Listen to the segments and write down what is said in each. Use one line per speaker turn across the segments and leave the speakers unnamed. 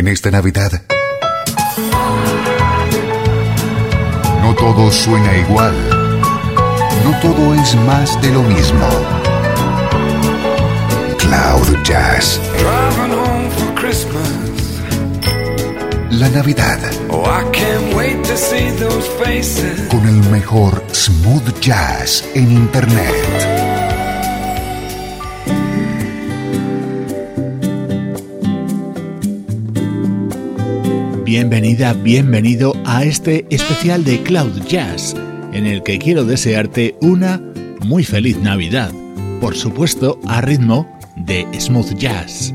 en esta Navidad. No todo suena igual. No todo es más de lo mismo. Cloud Jazz. La Navidad. Oh, Con el mejor smooth jazz en Internet.
Bienvenida, bienvenido a este especial de Cloud Jazz, en el que quiero desearte una muy feliz Navidad, por supuesto a ritmo de smooth jazz.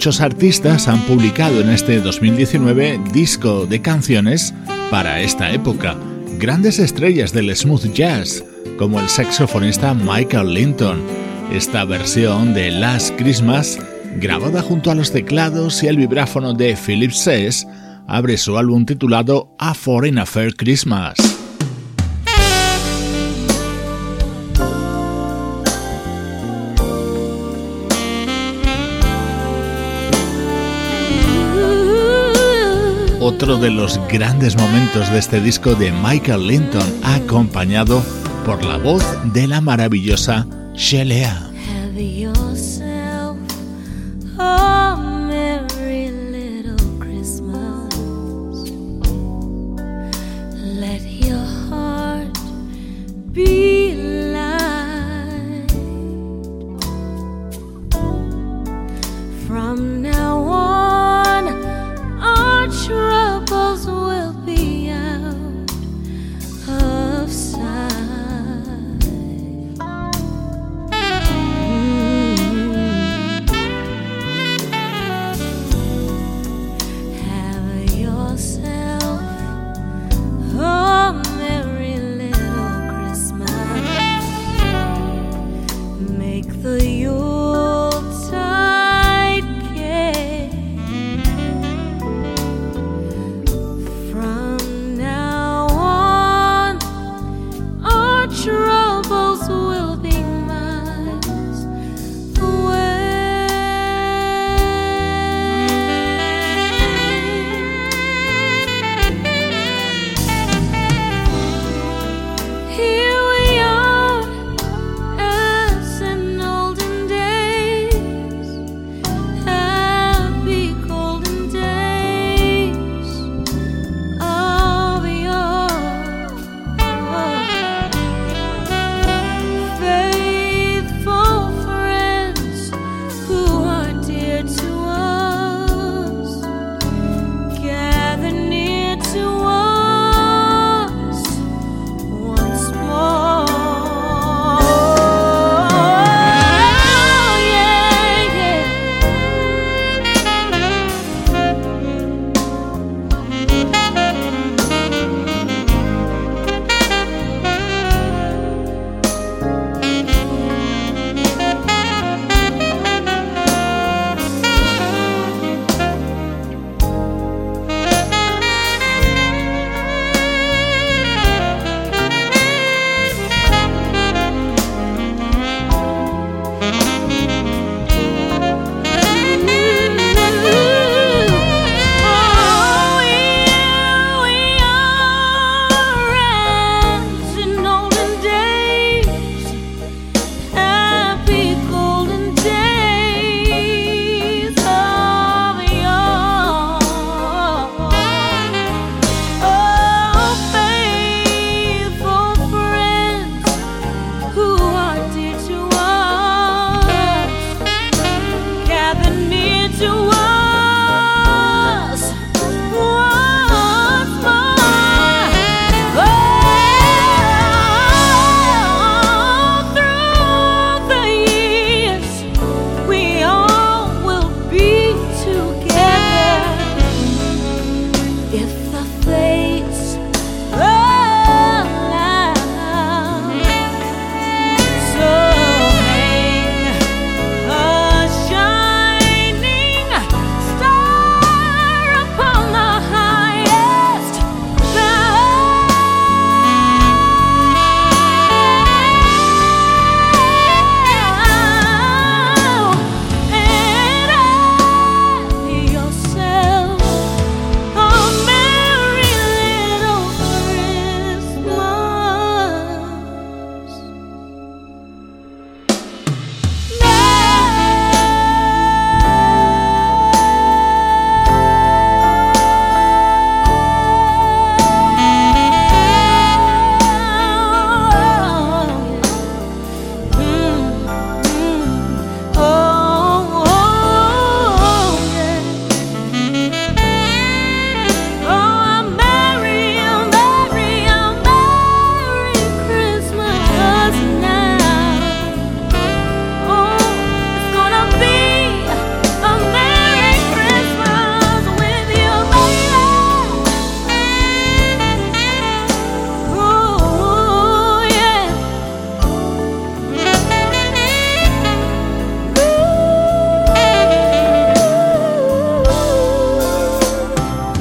Muchos artistas han publicado en este 2019 disco de canciones para esta época. Grandes estrellas del smooth jazz, como el saxofonista Michael Linton. Esta versión de Last Christmas, grabada junto a los teclados y el vibráfono de Philip Sess, abre su álbum titulado A Foreign Affair Christmas. Otro de los grandes momentos de este disco de Michael Linton, acompañado por la voz de la maravillosa Shelea.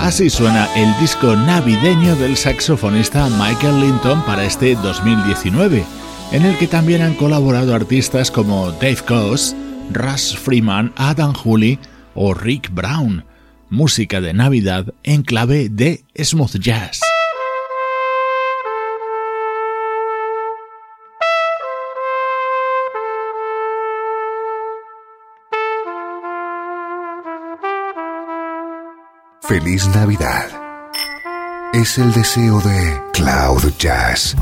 Así suena el disco navideño del saxofonista Michael Linton para este 2019, en el que también han colaborado artistas como Dave Coase, Russ Freeman, Adam Hooley o Rick Brown. Música de Navidad en clave de smooth jazz.
Feliz Navidad. Es el deseo de Cloud Jazz.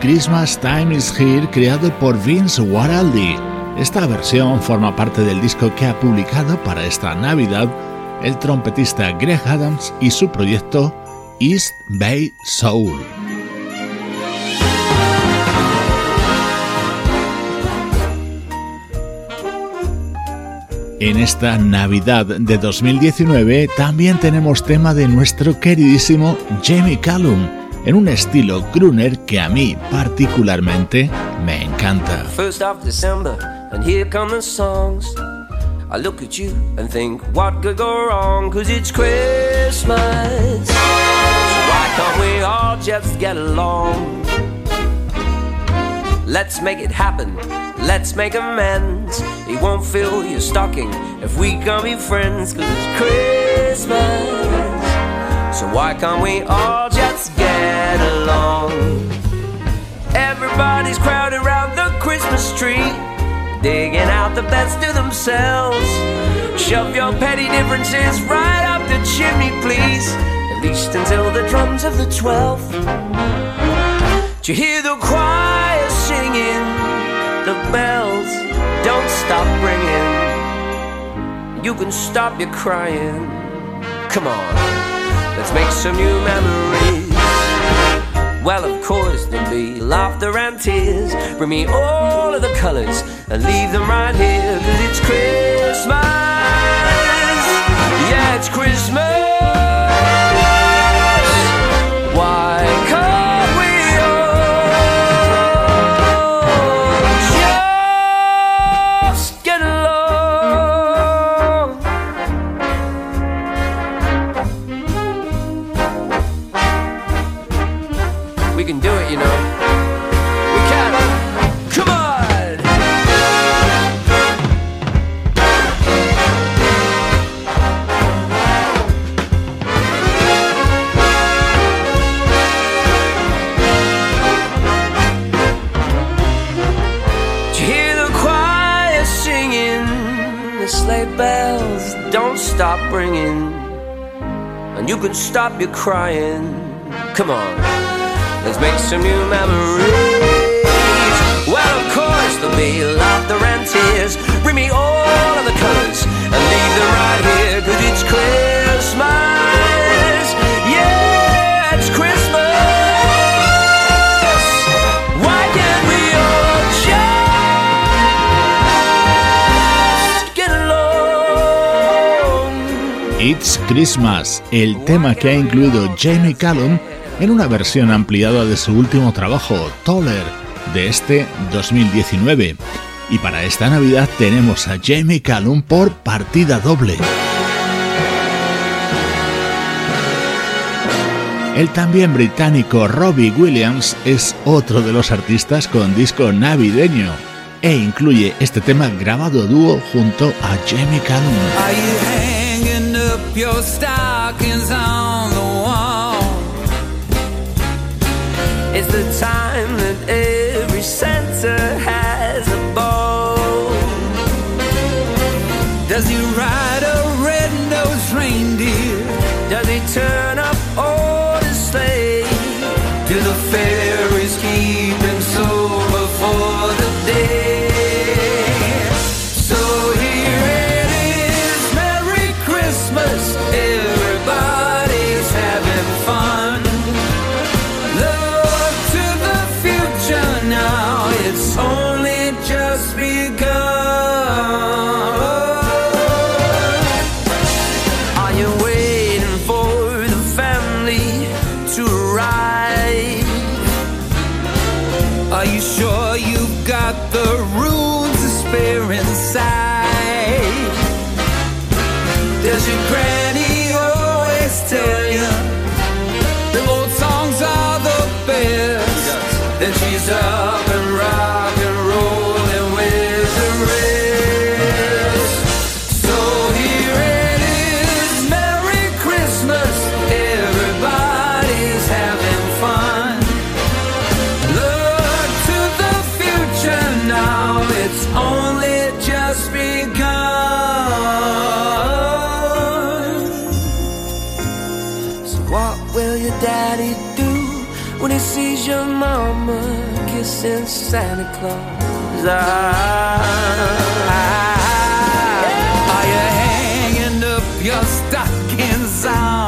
Christmas Time is Here creado por Vince Guaraldi. Esta versión forma parte del disco que ha publicado para esta Navidad el trompetista Greg Adams y su proyecto East Bay Soul. En esta Navidad de 2019 también tenemos tema de nuestro queridísimo Jamie Callum en un estilo crooner que a mí particularmente me encanta.
I look at you and think, what could go wrong? Cause it's Christmas. So why can't we all just get along? Let's make it happen. Let's make amends. He won't fill your stocking if we can be friends. Cause it's Christmas. So why can't we all just get along? Everybody's crowded around the Christmas tree. Digging out the best of themselves. Shove your petty differences right up the chimney, please. At least until the drums of the twelfth. Do you hear the choir singing? The bells don't stop ringing. You can stop your crying. Come on, let's make some new memories. Well, of course, there'll be laughter and tears. Bring me all of the colors and leave them right here. Cause it's Christmas. Yeah, it's Christmas. Can stop your crying. Come on. Let's make some new memories. Well, of course, there'll be laughter and tears. Bring me all of the colors and leave them right here, cause it's Christmas. It's Christmas,
el tema que ha incluido Jamie Callum en una versión ampliada de su último trabajo, Toller, de este 2019. Y para esta Navidad tenemos a Jamie Callum por partida doble. El también británico Robbie Williams es otro de los artistas con disco navideño e incluye este tema grabado dúo junto a Jamie Callum.
Your stockings on the wall?
It's the time that what will your daddy do when he sees your mama kissing Santa Claus? Ah,
Are you hanging up your stockings on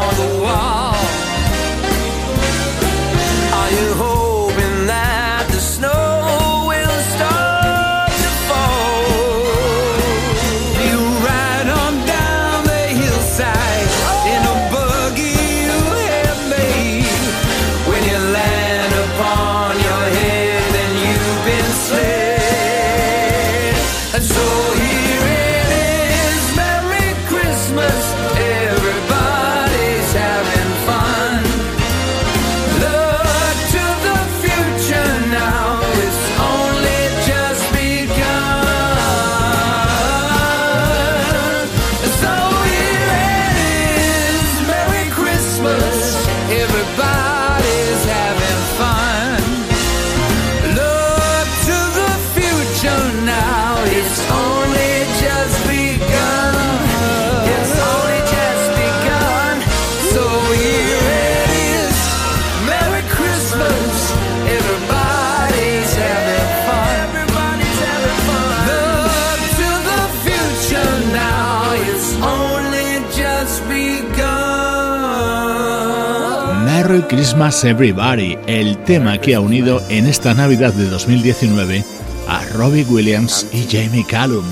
Christmas
Everybody, el tema que ha unido en esta Navidad de 2019 a Robbie Williams y Jamie Callum.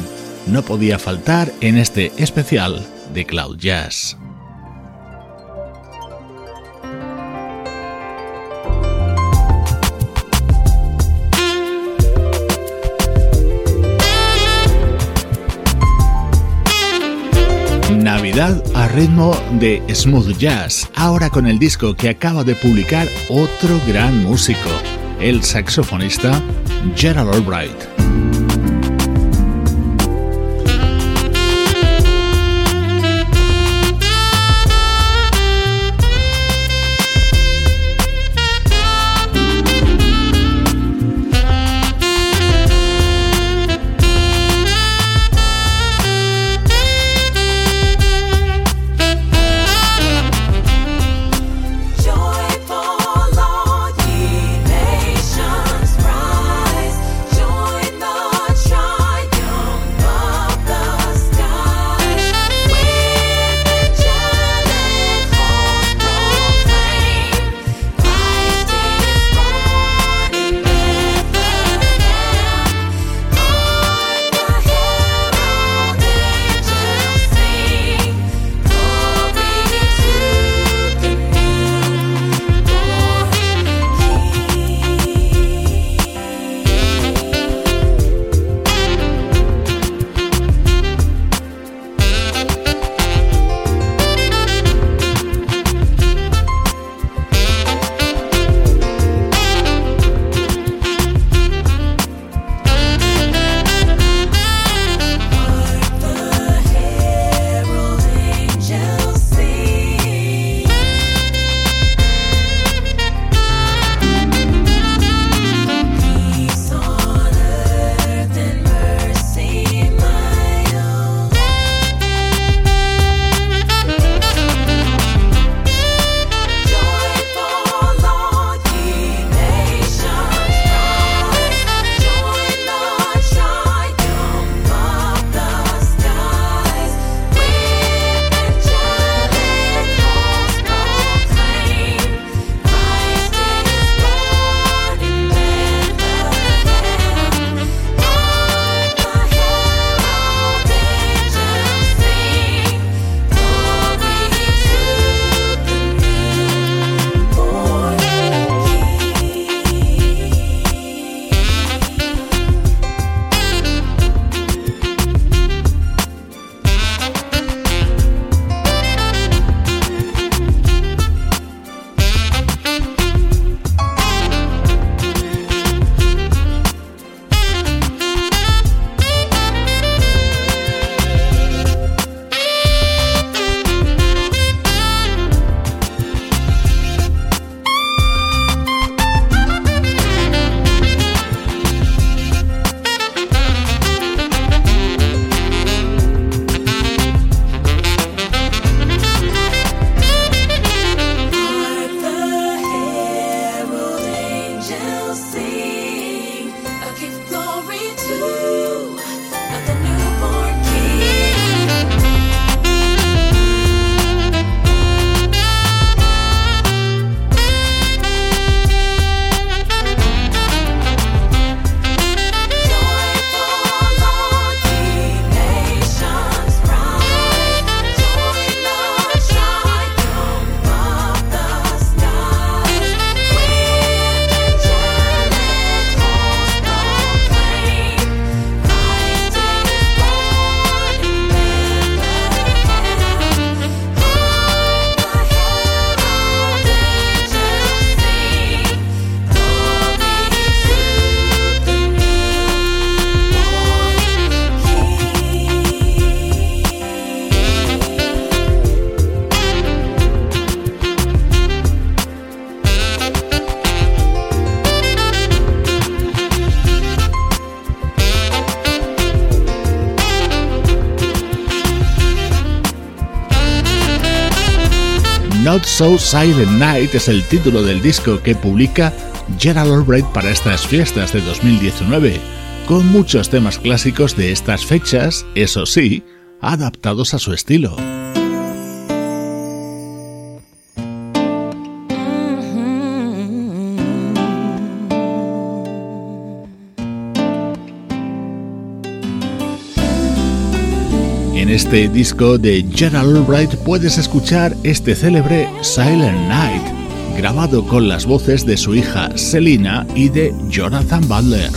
No podía faltar en este especial de Cloud Jazz. A ritmo de smooth jazz, ahora con el disco que acaba de publicar otro gran músico, el saxofonista Gerald Albright. So Silent Night es el título del disco que publica Gerald Albright para estas fiestas de 2019, con muchos temas clásicos de estas fechas, eso sí, adaptados a su estilo. Este disco de Gerald Albright puedes escuchar este célebre Silent Night, grabado con las voces de su hija Selina y de Jonathan Butler.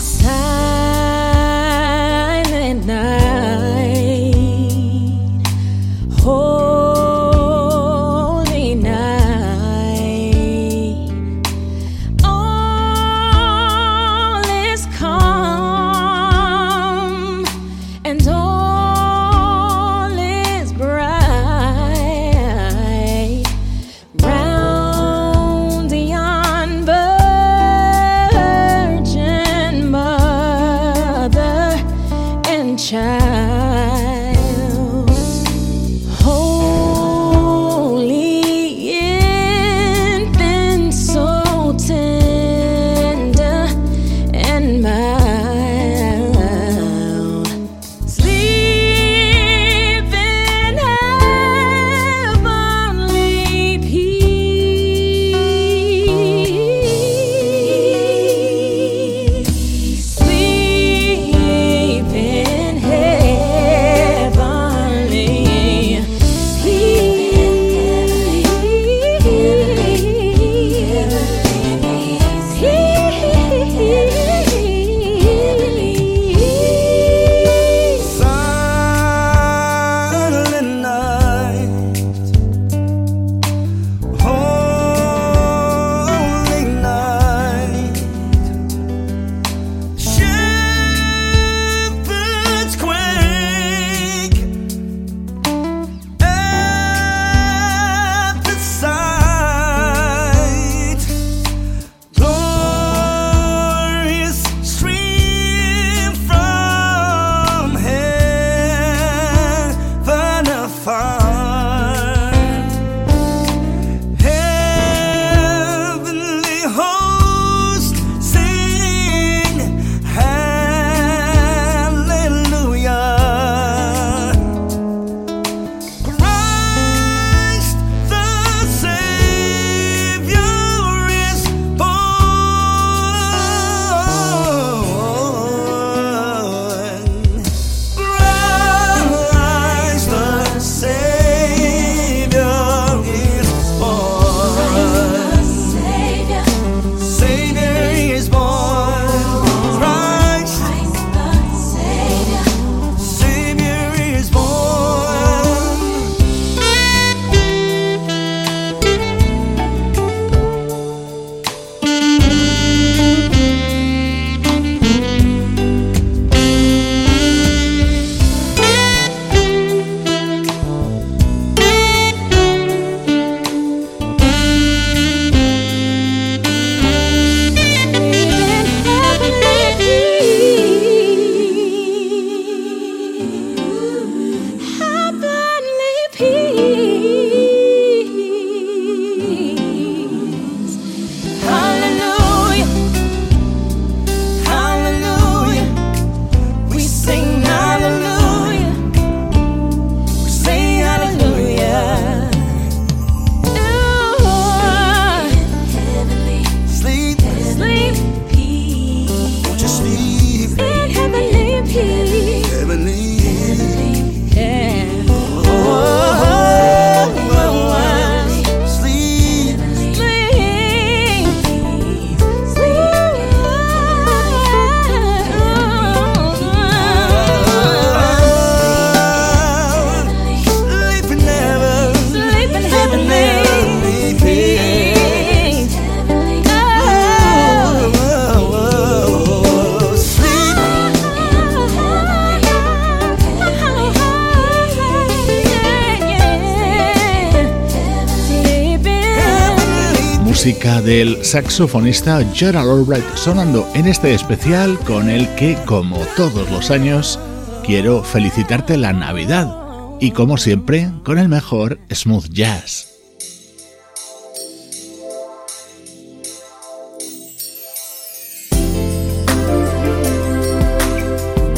Del saxofonista Gerald Albright sonando en este especial con el que, como todos los años, quiero felicitarte la Navidad y como siempre con el mejor smooth jazz.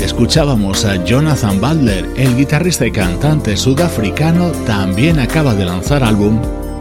Escuchábamos a Jonathan Butler, el guitarrista y cantante sudafricano, también acaba de lanzar álbum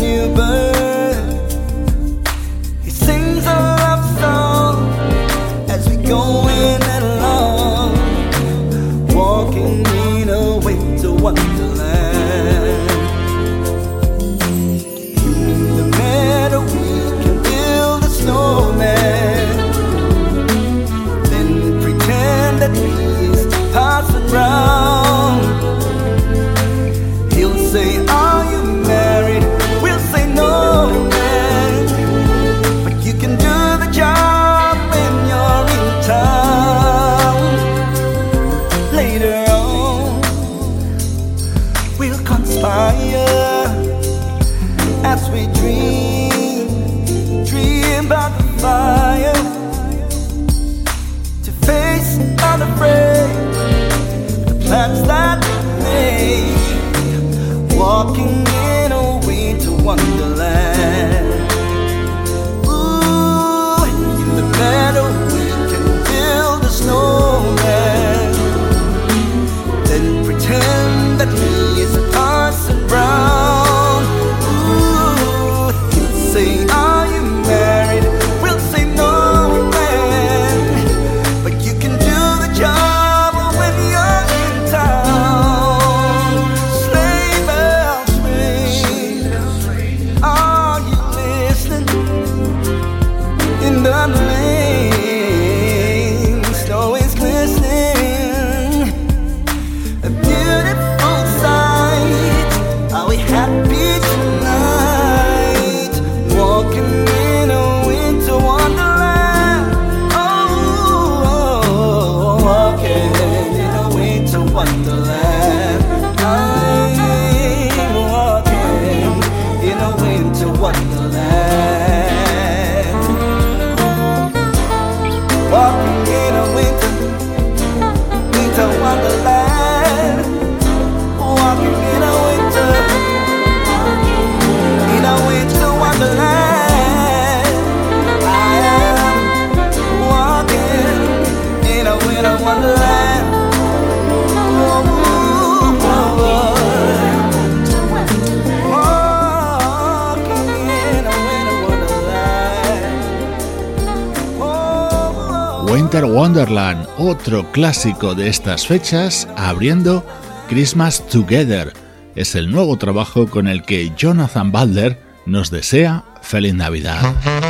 new birth In is
Wonderland, otro clásico de estas fechas, abriendo Christmas Together. Es el nuevo trabajo con el que Jonathan Balder nos desea feliz Navidad.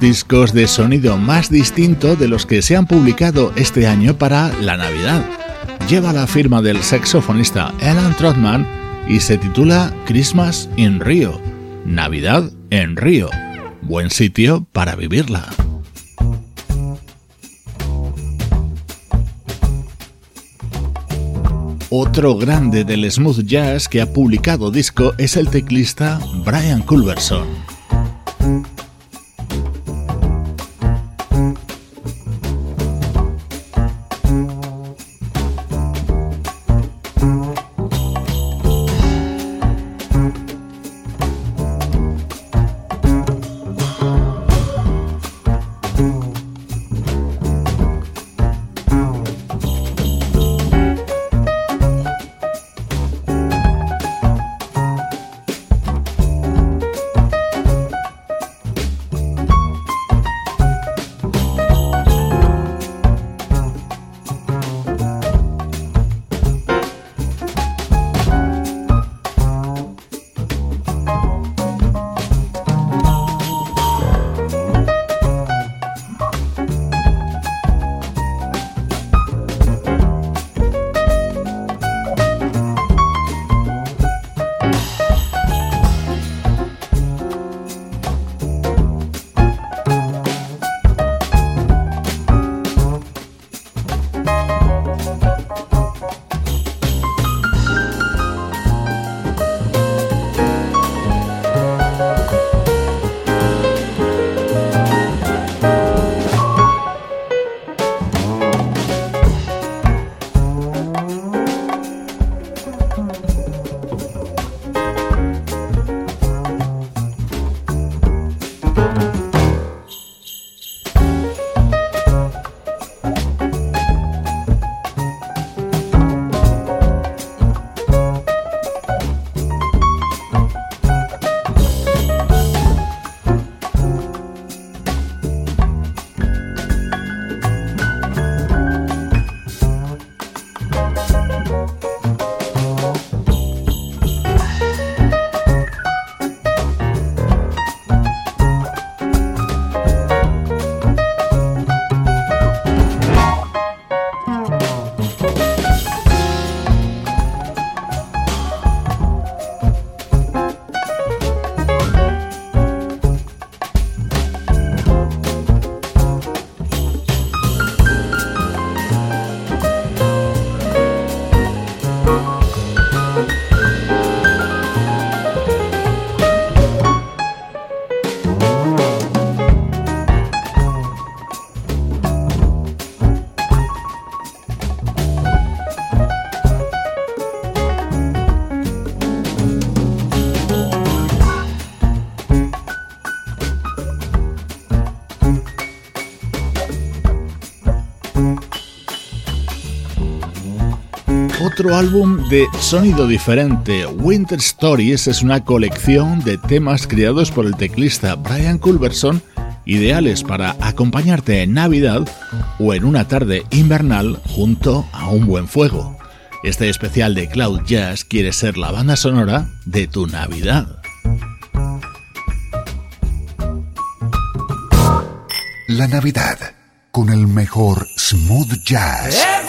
Discos de sonido más distinto de los que se han publicado este año para la Navidad. Lleva la firma del saxofonista Alan Trotman y se titula Christmas in Rio, Navidad en Río. Buen sitio para vivirla. Otro grande del smooth jazz que ha publicado disco es el teclista Brian Culberson. Otro álbum de sonido diferente. Winter Stories es una colección de temas creados por el teclista Brian Culberson, ideales para acompañarte en Navidad o en una tarde invernal junto a un buen fuego. Este especial de Cloud Jazz quiere ser la banda sonora de tu Navidad.
La Navidad con el mejor smooth jazz.
every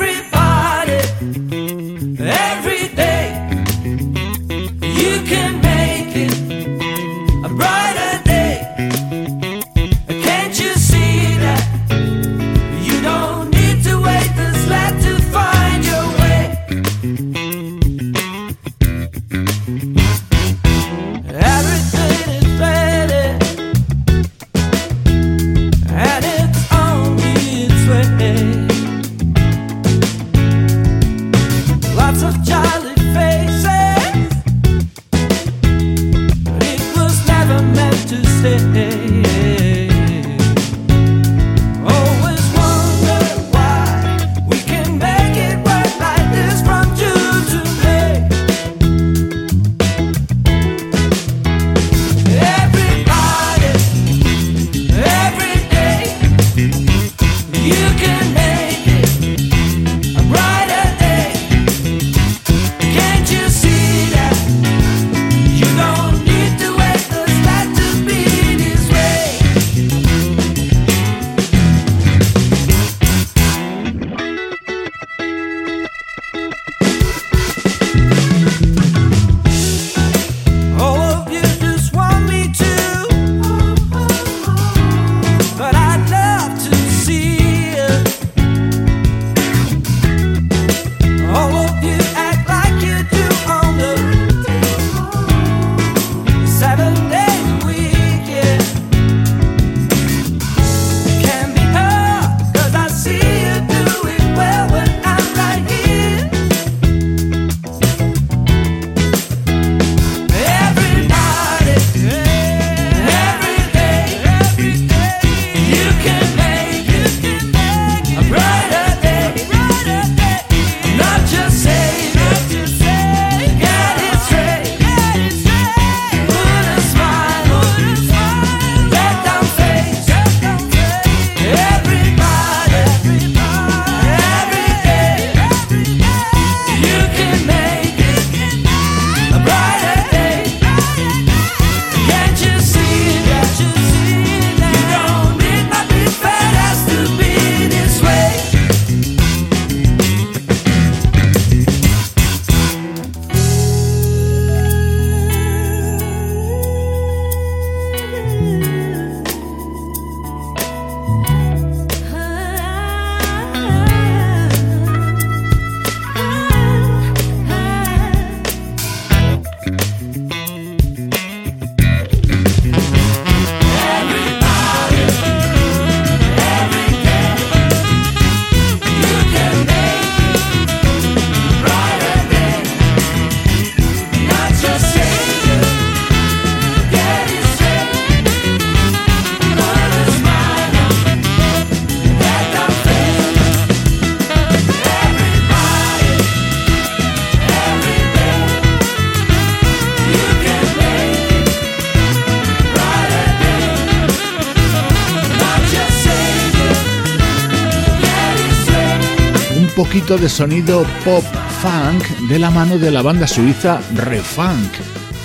poquito de sonido pop funk de la mano de la banda suiza Refunk.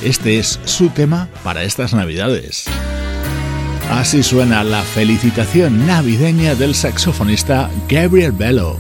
Este es su tema para estas navidades. Así suena la felicitación navideña del saxofonista Gabriel Bello.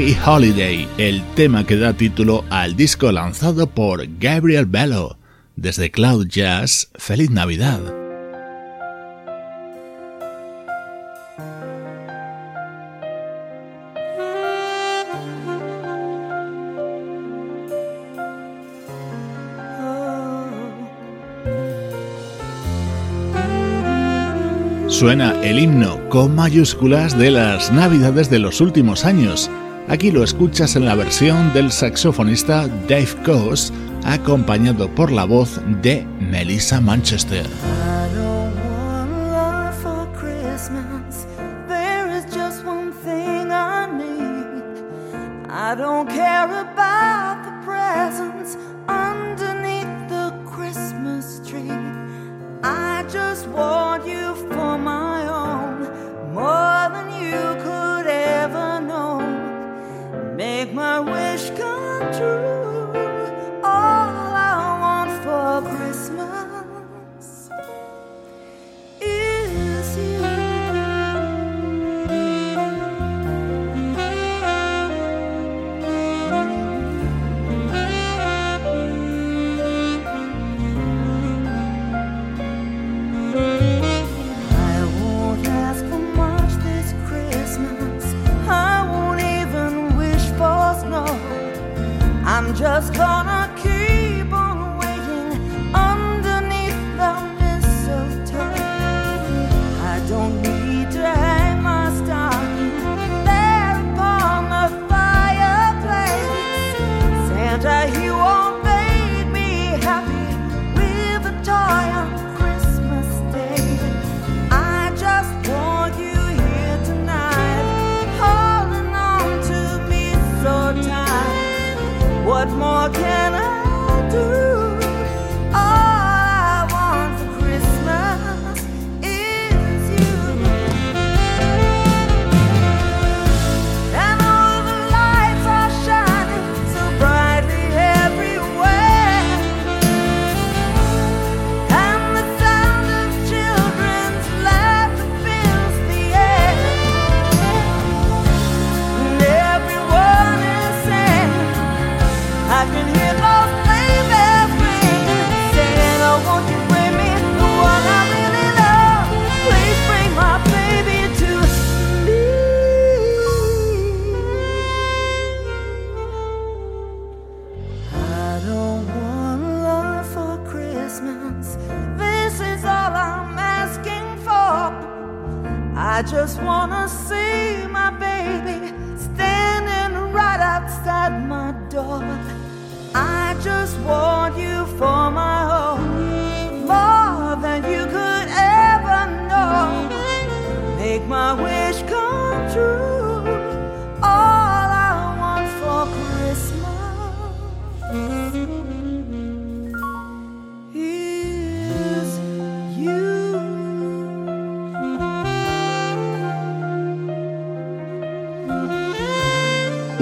Happy Holiday, el tema que da título al disco lanzado por Gabriel Bello. Desde Cloud Jazz, feliz Navidad.
Suena el himno con mayúsculas de las Navidades de los últimos años. Aquí lo escuchas en la versión del saxofonista Dave Coase, acompañado por la voz de Melissa Manchester.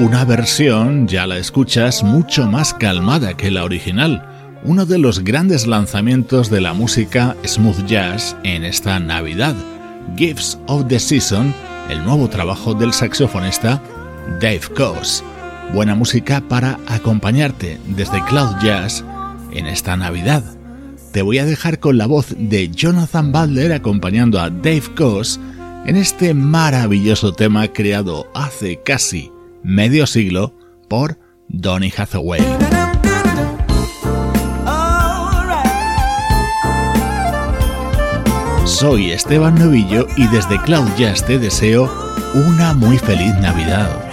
Una versión, ya la escuchas, mucho más calmada que la original, uno de los grandes lanzamientos de la música smooth jazz en esta Navidad, Gifts of the Season, el nuevo trabajo del saxofonista Dave Coase. Buena música para acompañarte desde Cloud Jazz en esta Navidad. Te voy a dejar con la voz de Jonathan Butler acompañando a Dave Coase en este maravilloso tema creado hace casi medio siglo por Donny Hathaway. Soy Esteban Novillo y desde Cloud Jazz te deseo una muy feliz Navidad.